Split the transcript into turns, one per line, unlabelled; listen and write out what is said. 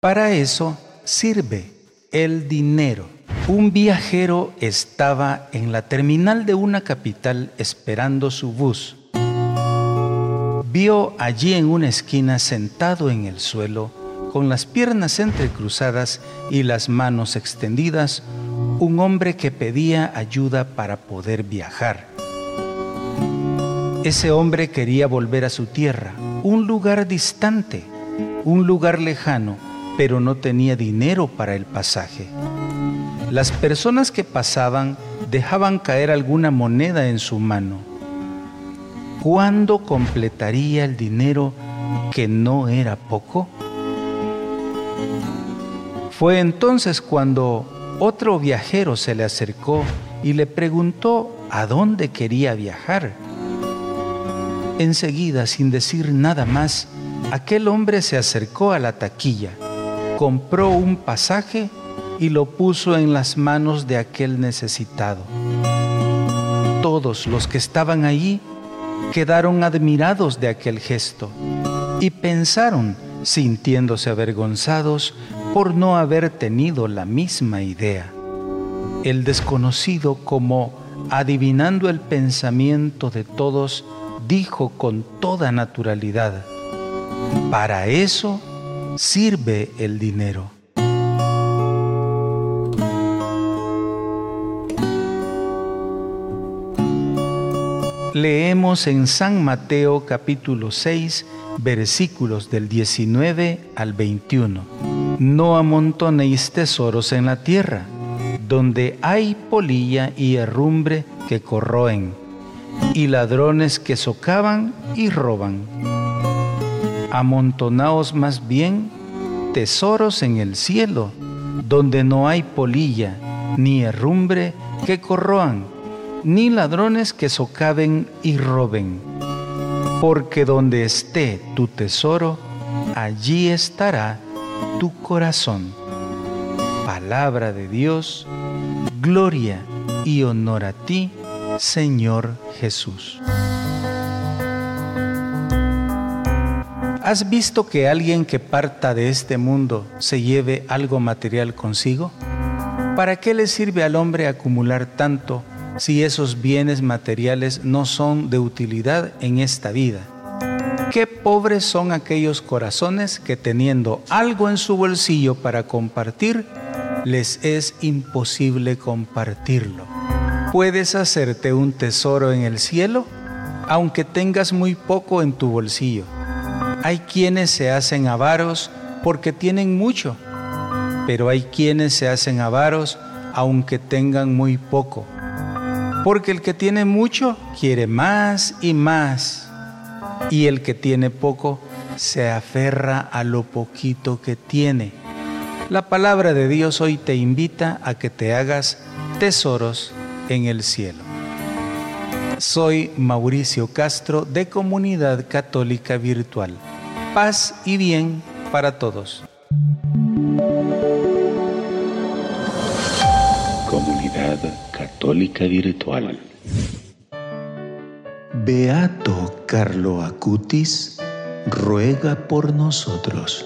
Para eso sirve el dinero. Un viajero estaba en la terminal de una capital esperando su bus. Vio allí en una esquina sentado en el suelo, con las piernas entrecruzadas y las manos extendidas, un hombre que pedía ayuda para poder viajar. Ese hombre quería volver a su tierra, un lugar distante, un lugar lejano, pero no tenía dinero para el pasaje. Las personas que pasaban dejaban caer alguna moneda en su mano. ¿Cuándo completaría el dinero que no era poco? Fue entonces cuando otro viajero se le acercó y le preguntó a dónde quería viajar. Enseguida, sin decir nada más, aquel hombre se acercó a la taquilla compró un pasaje y lo puso en las manos de aquel necesitado. Todos los que estaban allí quedaron admirados de aquel gesto y pensaron, sintiéndose avergonzados por no haber tenido la misma idea. El desconocido, como adivinando el pensamiento de todos, dijo con toda naturalidad, para eso sirve el dinero. Leemos en San Mateo capítulo 6 versículos del 19 al 21. No amontonéis tesoros en la tierra, donde hay polilla y herrumbre que corroen, y ladrones que socavan y roban amontonaos más bien tesoros en el cielo, donde no hay polilla, ni herrumbre que corroan, ni ladrones que socaven y roben. Porque donde esté tu tesoro, allí estará tu corazón. Palabra de Dios, gloria y honor a ti, Señor Jesús. ¿Has visto que alguien que parta de este mundo se lleve algo material consigo? ¿Para qué le sirve al hombre acumular tanto si esos bienes materiales no son de utilidad en esta vida? Qué pobres son aquellos corazones que teniendo algo en su bolsillo para compartir, les es imposible compartirlo. ¿Puedes hacerte un tesoro en el cielo? Aunque tengas muy poco en tu bolsillo hay quienes se hacen avaros porque tienen mucho, pero hay quienes se hacen avaros aunque tengan muy poco. Porque el que tiene mucho quiere más y más, y el que tiene poco se aferra a lo poquito que tiene. La palabra de Dios hoy te invita a que te hagas tesoros en el cielo. Soy Mauricio Castro de Comunidad Católica Virtual. Paz y bien para todos.
Comunidad Católica Virtual.
Beato Carlo Acutis ruega por nosotros.